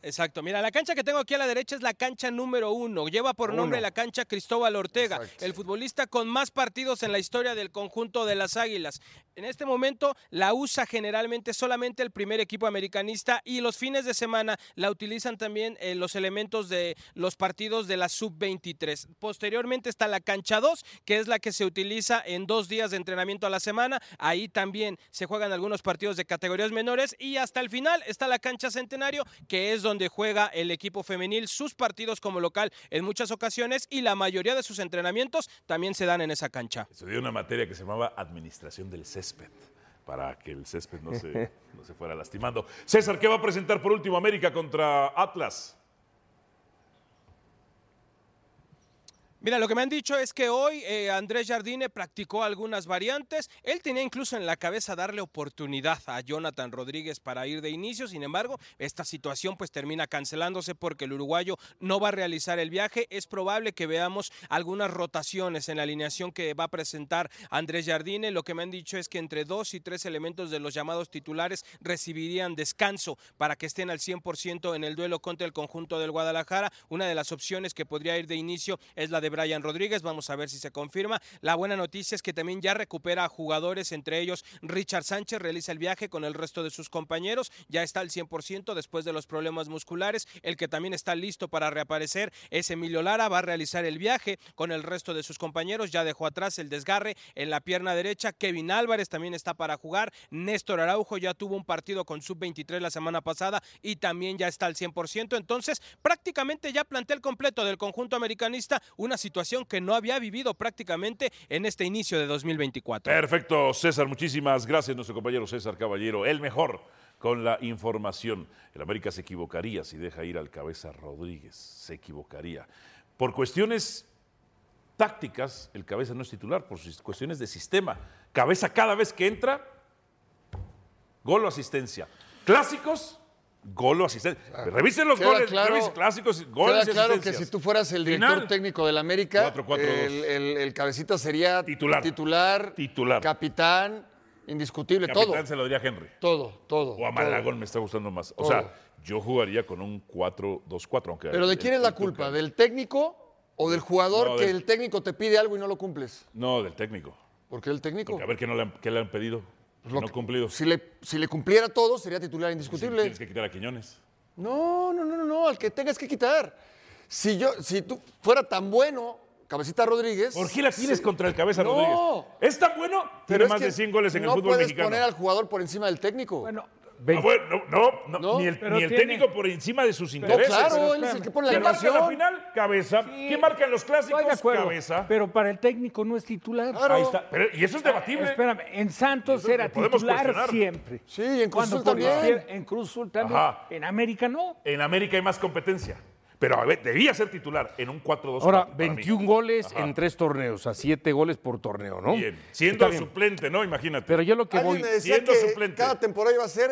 Exacto. Mira, la cancha que tengo aquí a la derecha es la cancha número uno. Lleva por nombre la cancha Cristóbal Ortega, Exacto. el futbolista con más partidos en la historia del conjunto de las Águilas. En este momento la usa generalmente solamente el primer equipo americanista y los fines de semana la utilizan también eh, los elementos de los partidos de la sub-23. Posteriormente está la cancha 2, que es la que se utiliza en dos días de entrenamiento a la semana. Ahí también se juegan algunos partidos de categorías menores y hasta el final está la cancha Centenario, que es donde juega el equipo femenil sus partidos como local en muchas ocasiones y la mayoría de sus entrenamientos también se dan en esa cancha. Estudié una materia que se llamaba Administración del Césped, para que el césped no se, no se fuera lastimando. César, ¿qué va a presentar por último América contra Atlas? Mira, lo que me han dicho es que hoy eh, Andrés Jardine practicó algunas variantes. Él tenía incluso en la cabeza darle oportunidad a Jonathan Rodríguez para ir de inicio. Sin embargo, esta situación pues termina cancelándose porque el uruguayo no va a realizar el viaje. Es probable que veamos algunas rotaciones en la alineación que va a presentar Andrés Jardine. Lo que me han dicho es que entre dos y tres elementos de los llamados titulares recibirían descanso para que estén al 100% en el duelo contra el conjunto del Guadalajara. Una de las opciones que podría ir de inicio es la de Brian Rodríguez. Vamos a ver si se confirma. La buena noticia es que también ya recupera a jugadores, entre ellos Richard Sánchez realiza el viaje con el resto de sus compañeros. Ya está al 100% después de los problemas musculares. El que también está listo para reaparecer es Emilio Lara. Va a realizar el viaje con el resto de sus compañeros. Ya dejó atrás el desgarre en la pierna derecha. Kevin Álvarez también está para jugar. Néstor Araujo ya tuvo un partido con sub-23 la semana pasada y también ya está al 100%. Entonces, prácticamente ya plantel completo del conjunto americanista. Una situación que no había vivido prácticamente en este inicio de 2024. Perfecto, César, muchísimas gracias, nuestro compañero César Caballero, el mejor con la información. El América se equivocaría si deja ir al cabeza Rodríguez, se equivocaría. Por cuestiones tácticas, el cabeza no es titular, por cuestiones de sistema. Cabeza cada vez que entra, gol o asistencia. Clásicos, gol o asistencia. Revisen los goles, claro- revisen clásicos, goles Queda claro que si tú fueras el director Final, técnico del América, 4-4-2. el, el- el cabecita sería Titular. titular, Titular. capitán, indiscutible, Capitán todo. se lo diría a Henry. Todo, todo. O a. Malagón me está gustando más. O sea, yo jugaría con un 4-2-4. Aunque Pero ¿de quién es la culpa? ¿Del técnico o del jugador No, que del- el técnico te pide algo y no lo cumples? No, del técnico. ¿Por qué el técnico? Porque a ver qué, no le han, qué le han pedido. Pues lo no que- cumplido. Si le, si le cumpliera todo, sería titular indiscutible. Tienes que quitar a Quiñones. No, no, no, no, no, al que tengas que quitar. Si yo, si tú fuera tan bueno, Cabecita Rodríguez. ¿Por qué la tienes sí. contra el cabeza No. Rodríguez? ¿Es tan bueno? Tiene es más que de 100 goles en no el fútbol puedes mexicano. poner al jugador por encima del técnico. Bueno, Ah, bueno, no, no, No, ni el, ni el técnico por encima de sus No, intereses. claro, él es el que pone la ¿Quién marca la final? Cabeza. ¿Quién marca en los clásicos? Estoy de acuerdo, Cabeza. pero para el técnico no es titular. Claro. Ahí está. Pero- y eso es debatible. Espérame, en Santos Eso era titular siempre. Sí, en Cruz Azul también. En Cruz Azul también. Ajá. En América no. En América hay más competencia. Pero a ver, debía ser titular en un 4-2. Ahora, para mí. 21 goles Ajá. en tres torneos, a 7 goles por torneo, ¿no? Bien. Siendo Está bien. suplente, ¿no? Imagínate. Pero yo lo que Alguien voy. me decía siendo que suplente. cada temporada iba a ser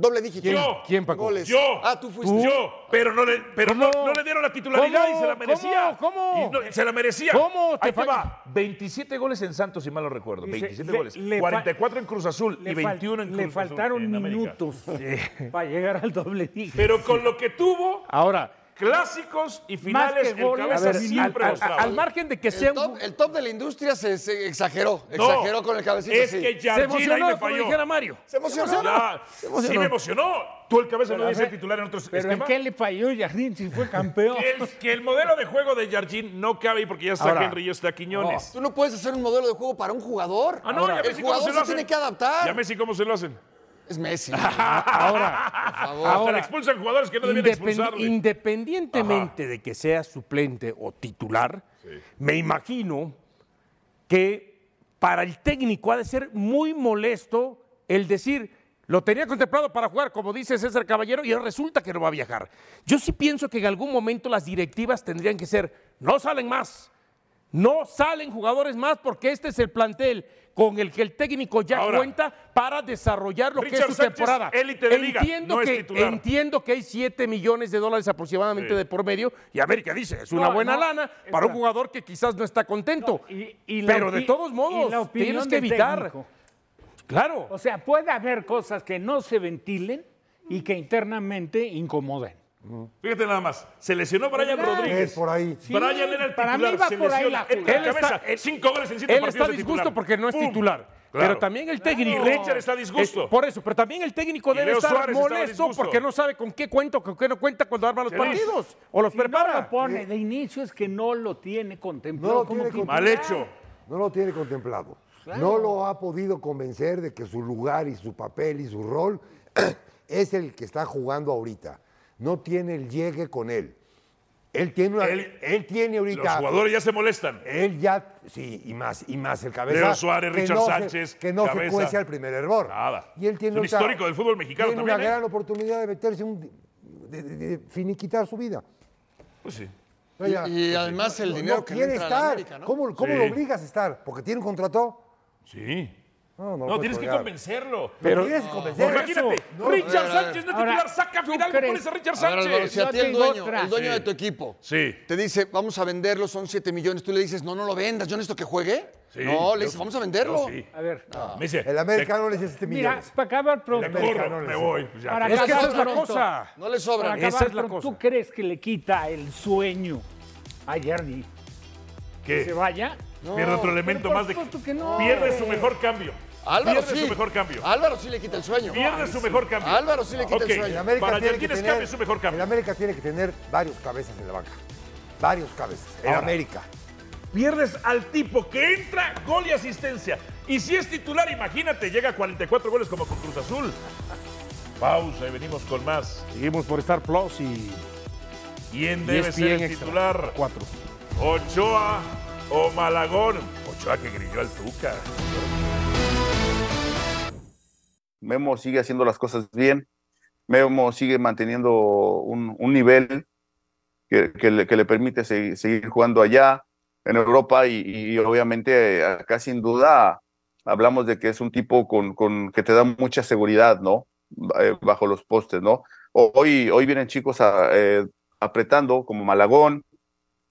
doble dígito. ¿Quién? Yo. ¿Quién, Paco? Goles. Yo. Ah, tú fuiste. Yo, pero no le, pero no, no le dieron la titularidad ¿Cómo? y se la merecía. ¿Cómo? ¿Cómo? Y no- se la merecía. ¿Cómo? Te Ahí te falla- va. 27 goles en Santos, si mal no recuerdo. Dice, 27 le- goles. le fa- 44 en Cruz Azul Le y fal- 21 en Cruz Le Azul, faltaron en América. minutos para llegar al doble dígito. Pero con lo que tuvo, Ahora, clásicos y finales, que el goles, cabeza a ver, siempre al, al- al margen de que sea El un. top, el top de la industria se, se exageró. No, exageró con el cabecita. Es sí. que se Jardín ahí emocionó, me falló. dijera Mario. Se emocionó. Ya, sí me emocionó. Tú el cabeza no ver, titular en otros Pero ¿en esquemas. qué le falló Jardín si fue campeón? Que el, que el modelo de juego de Jardín no cabe ahí porque ya está Ahora, Henry y ya está Quiñones. Tú no puedes hacer un modelo de juego para un jugador. Ah, no, ya el jugador se se, lo hacen. tiene que adaptar. Ya Messi, ¿cómo se lo hacen? Es Messi. Ahora, Por favor. Ahora, expulsan jugadores que no debían expulsarle. independientemente de que sea suplente o titular, me imagino que para el técnico ha de ser muy molesto el decir, lo tenía contemplado para jugar, como dice César Caballero, y resulta que no va a viajar. Yo sí pienso que en algún momento las directivas tendrían que ser, no salen más, no salen jugadores más porque este es el plantel con el que el técnico ya Ahora, cuenta para desarrollar lo que es su Sánchez, temporada. élite de liga, entiendo, no es que, entiendo que hay 7 millones de dólares aproximadamente Sí. de por medio y América dice, es una No, buena no, lana para un jugador que quizás no está contento. Y- y la pero de todos modos, tienes que evitar. técnico. Claro. O sea, puede haber cosas que no se ventilen y que internamente incomoden. Fíjate nada más. Se lesionó Brian ¿Verdad? Rodríguez. Es por ahí. Sí, Brian era el para titular. mí va se por ahí lesiona. la cabeza, él- cinco goles en siete Él partidos está de disgusto titular. porque no es ¡Pum! titular. Claro. Pero también el técnico. Richard está disgusto. Por eso, pero también el técnico Y debe Leo estar Suárez estaba molesto disgusto. porque no sabe con qué cuenta o con qué no cuenta cuando arma los partidos. O los Si no prepara. lo pone de inicio es que no lo tiene contemplado. No lo como tiene titular. Mal hecho. No lo tiene contemplado. No lo ha podido convencer de que su lugar y su papel y su rol es el que está jugando ahorita. No tiene el llegue con él. Él tiene, una- Él- él, tiene Los ahorita. jugadores ya se molestan. Él ya, sí, y más, y más el cabeza. Leo Suárez, que Richard no se- Sánchez, que no Cabeza. se cuece al primer error. Nada. Y él tiene Es un ahorita- histórico del fútbol mexicano Tiene también, una ¿eh? gran oportunidad de meterse un, de, de- de finiquitar su vida. Pues sí. Y, y además el No, dinero no que quiere entra a la. América, ¿no? ¿Cómo, cómo Sí. lo obligas a estar? ¿Porque tiene un contrato? Sí. No, No, lo tienes que convencerlo. Pero tienes que convencer. Imagínate, No, Richard a a. Sánchez no es Ahora, titular, saca ¿tú final, crees? pones a Richard A Sánchez. si a ti el dueño, el dueño Sí. de tu equipo Sí. te dice, vamos a venderlo, son 7 millones, tú le dices, no, no lo vendas, yo necesito que juegue. Sí, no, yo le dices, vamos a venderlo. A ver, Me dice, El América no le dice 7 mira, millones. para acabar pronto. me corro, me voy. pues ya. Para Es que acabar esa es la pronto, cosa. No le acabar Esa es la pronto, cosa. ¿Tú crees que le quita el sueño a Jardy que se vaya? Pierde otro elemento más de no. Pierde su mejor cambio. Álvaro Pierde sí. su mejor cambio. Álvaro sí le quita el sueño. Pierde su mejor cambio. Álvaro sí le quita el sueño. El América Para tiene que Yarquines tener- cambio su mejor El cambio. América tiene que tener varios cabezas en la banca. Varios cabezas. El Ahora. América. Pierdes al tipo que entra, gol y asistencia. Y si es titular, imagínate, llega a 44 goles como con Cruz Azul. Pausa y venimos con más. Seguimos por Star Plus y ¿Quién debe ser el Extra. titular? Cuatro. ¿Ochoa o Malagón? Ochoa que grilló al Tuca. Memo sigue haciendo las cosas bien. Memo sigue manteniendo un, un nivel que, que le, permite seguir, seguir jugando allá en Europa y, y obviamente eh, acá sin duda hablamos de que es un tipo con, con que te da mucha seguridad, ¿no? Eh, bajo los postes, ¿no? Hoy, hoy vienen chicos a- eh, apretando como Malagón,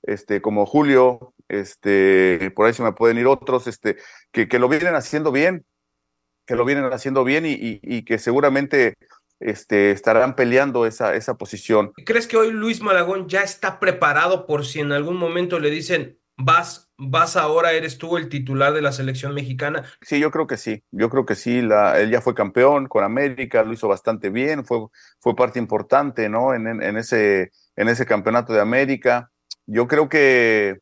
este, como Julio, este, por ahí se me pueden ir otros, este, que, que lo vienen haciendo bien, que lo vienen haciendo bien y, y- y que seguramente este, estarán peleando esa, esa posición. ¿Crees que hoy Luis Malagón ya está preparado por si en algún momento le dicen, vas, vas ahora, eres tú el titular de la selección mexicana? Sí, yo creo que sí, yo creo que sí, la, él ya fue campeón con América, lo hizo bastante bien, fue, fue parte importante, ¿no? En, en- en ese, en ese campeonato de América. Yo creo que,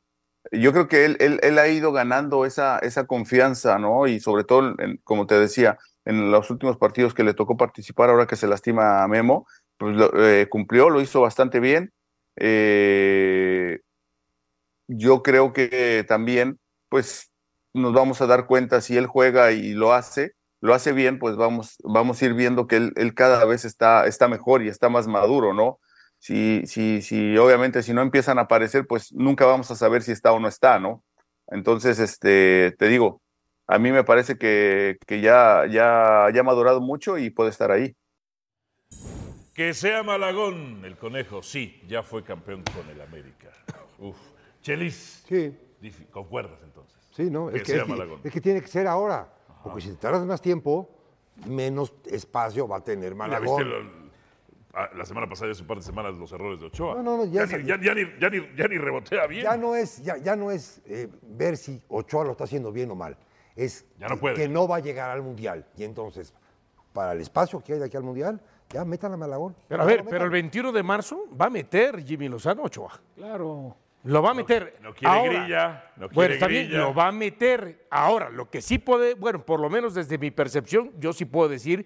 yo creo que él, él, él ha ido ganando esa, esa confianza, ¿no? Y sobre todo, como te decía, en los últimos partidos que le tocó participar, ahora que se lastima a Memo, pues lo- eh, cumplió, lo hizo bastante bien. Eh, yo creo que también, pues, nos vamos a dar cuenta si él juega y lo hace, lo hace bien, pues vamos, vamos a ir viendo que él, él cada vez está, está mejor y está más maduro, ¿no? Si, si, si, obviamente, si no empiezan a aparecer, pues nunca vamos a saber si está o no está, ¿no? Entonces, este, te digo, a mí me parece que, que ya, ya, ya ha madurado mucho y puede estar ahí. Que sea Malagón, el conejo, sí, ya fue campeón con el América. Uf. Chelis. Sí. ¿Concuerdas entonces? Sí, ¿no? Que Es que, sea es, que- Malagón. es que tiene que ser ahora. Porque si te tardas más tiempo, menos espacio va a tener Mira, ¿viste Malagón. Ah, la semana pasada y hace un par de semanas los errores de Ochoa. No, no, no, ya ni, ya, ya ni, ya, ni, ya ni rebotea bien. Ya no es, ya, ya no es eh, ver si Ochoa lo está haciendo bien o mal. Es Ya no que- puede. que no va a llegar al Mundial. Y entonces, para el espacio que hay de aquí al Mundial, ya metan a Malagón. Pero a ver, pero el 21 de marzo va a meter Jimmy Lozano Ochoa. Claro. Lo va a meter. no quiere ahora. grilla, no bueno, quiere está bien, grilla. lo va a meter. Ahora, lo que sí puede, bueno, por lo menos desde mi percepción, yo sí puedo decir,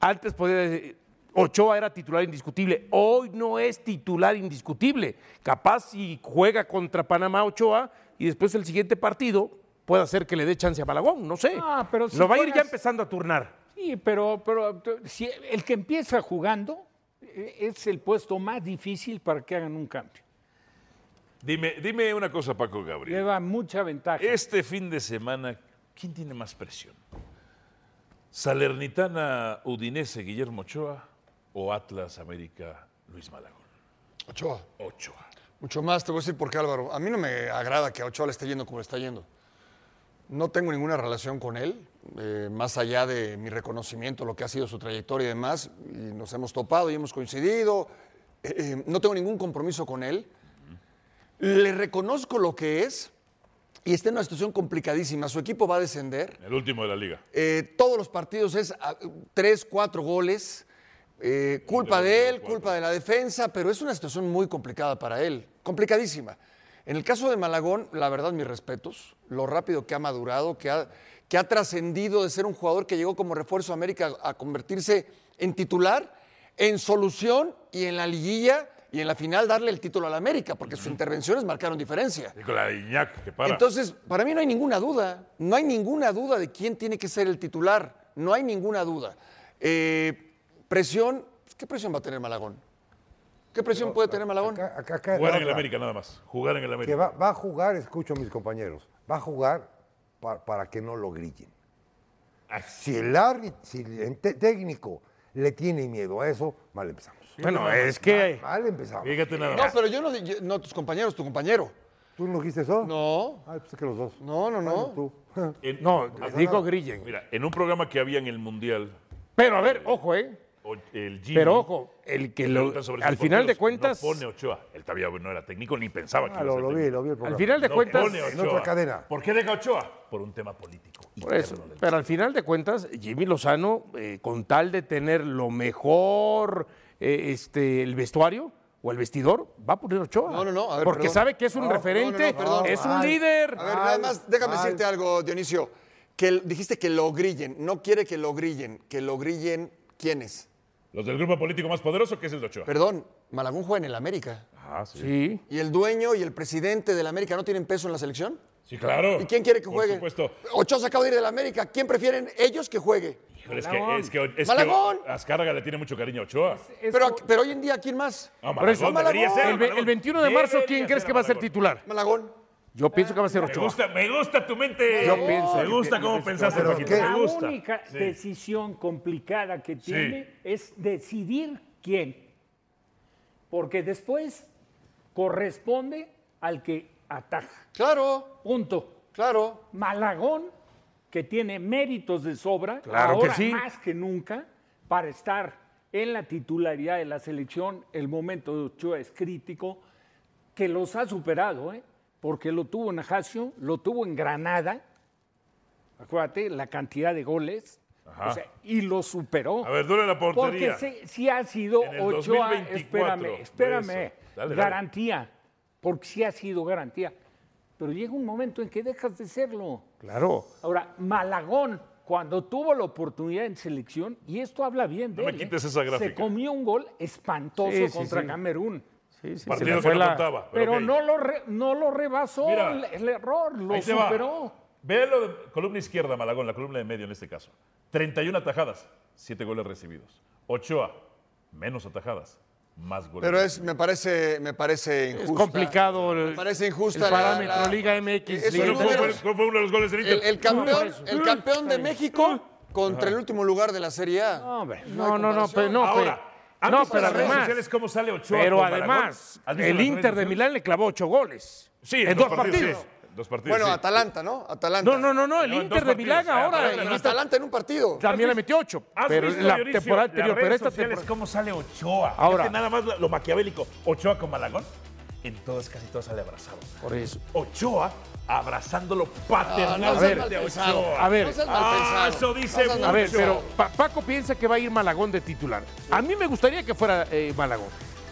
antes podía decir, Ochoa era titular indiscutible. Hoy no es titular indiscutible. Capaz si juega contra Panamá Ochoa y después el siguiente partido puede hacer que le dé chance a Malagón, no sé. Ah, pero si lo va a ir ya empezando a turnar. Sí, pero, pero si el que empieza jugando eh, es el puesto más difícil para que hagan un cambio. Dime, dime una cosa, Paco Gabriel. Lleva mucha ventaja. Este fin de semana, ¿quién tiene más presión? ¿Salernitana Udinese Guillermo Ochoa o Atlas América Luis Malagón? Ochoa. Ochoa. Mucho más, te voy a decir por qué, Álvaro. A mí no me agrada que a Ochoa le esté yendo como le está yendo. No tengo ninguna relación con él, eh, más allá de mi reconocimiento, lo que ha sido su trayectoria y demás. Y nos hemos topado y hemos coincidido. Eh, eh, no tengo ningún compromiso con él. Le reconozco lo que es y está en una situación complicadísima. Su equipo va a descender. El último de la liga. Eh, todos los partidos es ah, tres, cuatro goles. Eh, culpa de él, culpa de la defensa, pero es una situación muy complicada para él, complicadísima. En el caso de Malagón, la verdad, mis respetos, lo rápido que ha madurado, que ha, que ha trascendido de ser un jugador que llegó como refuerzo a América a convertirse en titular, en solución y en la liguilla y en la final darle el título a la América, porque sus intervenciones marcaron diferencia. Y con la de Iñak, que para. Entonces, para mí no hay ninguna duda, no hay ninguna duda de quién tiene que ser el titular, no hay ninguna duda. Eh, presión, ¿qué presión va a tener Malagón? ¿Qué presión puede tener Malagón? Jugar en el América nada más. Jugar en el América. Que va, va a jugar, escucho a mis compañeros, va a jugar pa- para que no lo grillen. Si el árbitro, si el técnico le tiene miedo a eso, mal empezamos. Bueno, es que- Mal, mal empezamos. Fíjate nada No, pero yo no, yo- no tus compañeros, tu compañero. ¿Tú no dijiste eso? No. Ah, pensé que los dos. No, no, no. Bueno, tú. En- No, digo. Grillen. Mira, en un programa que había en el Mundial, Pero a ver, ojo, ¿eh? O- el Jimmy, Pero ojo, el que lo, al final de cuentas, No pone Ochoa. Él todavía no era técnico ni pensaba que Ah, iba a lo, ser lo vi, lo vi el al final de No cuentas, pone en Ochoa. otra cadena. ¿Por qué deja Ochoa? Por un tema político. Por eso. interno del- Pero al final de cuentas, Jimmy Lozano, eh, con tal de tener lo mejor, eh, este, el vestuario o el vestidor, va a poner Ochoa. No, no, no. a ver, Porque perdón. sabe que es un No, no, referente, no, es un líder. A ver, nada más, déjame decirte algo, Dionisio. Que dijiste que lo grillen. No quiere que lo grillen. Que lo grillen, ¿quiénes? Los del grupo político más poderoso, que es el de Ochoa. Perdón, Malagón juega en el América. Ah, sí. Sí. ¿Y el dueño y el presidente del América no tienen peso en la selección? Sí, claro. ¿Y quién quiere que Por juegue? supuesto. Ochoa se acaba de ir del América. ¿Quién prefieren ellos que juegue? Híjole, es que, es que, es Malagón. que Azcárraga le tiene mucho cariño a Ochoa. Pero, pero hoy en día, ¿quién más? No, Por eso, Malagón ser. el, el 21 de marzo, ¿quién crees que va a ser titular? Malagón. Yo pienso que va a ser Me Ochoa. gusta, me gusta tu mente. Yo pienso Me que- gusta que- cómo que- pensaste, pero Paquito. ¿qué? La Me gusta. única Sí. decisión complicada que Sí. tiene es decidir quién. Porque después corresponde al que ataja. Claro, Punto. claro. Malagón, que tiene méritos de sobra, Claro que ahora sí. más que nunca, para estar en la titularidad de la selección. El momento de Ochoa es crítico, que los ha superado, ¿eh? Porque lo tuvo en Ajaccio, lo tuvo en Granada. Acuérdate la cantidad de goles. Ajá. o sea, y lo superó. A ver, dura la portería. Porque sí, sí ha sido Ochoa, 2024, espérame, espérame. Dale, dale. garantía, porque sí ha sido garantía. Pero llega un momento en que dejas de serlo. Claro. Ahora, Malagón, cuando tuvo la oportunidad en selección, y esto habla bien de No me él, ¿eh? quites esa gráfica. se comió un gol espantoso sí, contra sí. Camerún. Sí, sí, Partido que no la- contaba. Pero no, lo re- no lo rebasó Mira, el, el error, lo superó. Ve lo de columna izquierda, Malagón, la columna de medio en este caso. 31 atajadas, 7 goles recibidos. Ochoa, menos atajadas, más goles. Pero es, me parece, me parece Es injusta. complicado el, Me parece injusta el la- parámetro la- Liga MX. Liga Pero ¿cómo, fue, números. cómo fue uno de los goles del Inter? El, el campeón, el campeón de México contra el último lugar de la Serie A. No, hombre. No, no, no, pero no, Ahora, pero- ¿han no, visto pero las redes además, sociales cómo sale Ochoa pero además, ¿Has visto el Inter de? Milán le clavó ocho goles. Sí, en dos partidos. sí. Dos partidos, Bueno, sí. Atalanta, ¿no? Atalanta. No, no, no, no, el No, en Inter de Milán. Ah, ahora. Pero Inter Atalanta en un partido. también le metió ocho, ¿Has pero visto, la temporada las anterior, pero esta sociales temporada. cómo sale Ochoa? Ahora. Fíjate nada más lo maquiavélico. Ochoa con Malagón, en todas, casi todas sale abrazado. Por eso. Ochoa abrazándolo Ah, paternal no pensado. Ochoa. A ver, Ah, eso dice mucho. A ver, pero Pa- Paco piensa que va a ir Malagón de titular. A mí me gustaría que fuera eh, Malagón.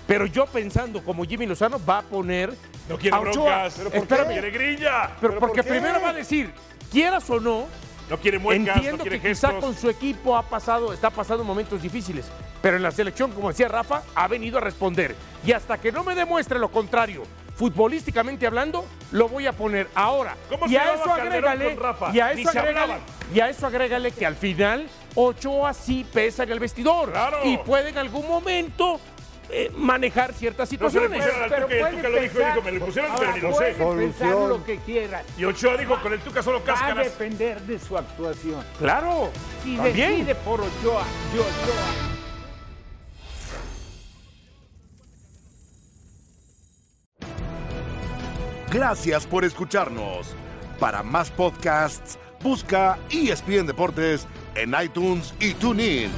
Pero yo pensando como Jimmy Lozano va a poner No quiere a Ochoa. broncas. ¿Pero por qué? Quiere grilla. pero porque por primero va a decir, quieras o no, No quiere muecas, entiendo no quiere que quizá gestos. con su equipo ha pasado, está pasando momentos difíciles. Pero en la selección, como decía Rafa, ha venido a responder. Y hasta que no me demuestre lo contrario, futbolísticamente hablando, lo voy a poner ahora. ¿Cómo y a eso agrégale, Rafa? y a eso agrégale, y a eso agrégale que al final Ochoa sí pesa en el vestidor Claro. y puede en algún momento eh, manejar ciertas No se le situaciones. pusieron al Pero Tuca y el puede Tuca lo dijo, pensar- dijo, me lo pusieron, Ahora, pero ni lo puede sé. pensar Solución. lo que quieras. Y Ochoa dijo, con el Tuca solo Va a cáscaras. depender de su actuación. Claro, Si también. decide por Ochoa, yo Ochoa. Gracias por escucharnos. Para más podcasts, busca ESPN Deportes en iTunes y TuneIn.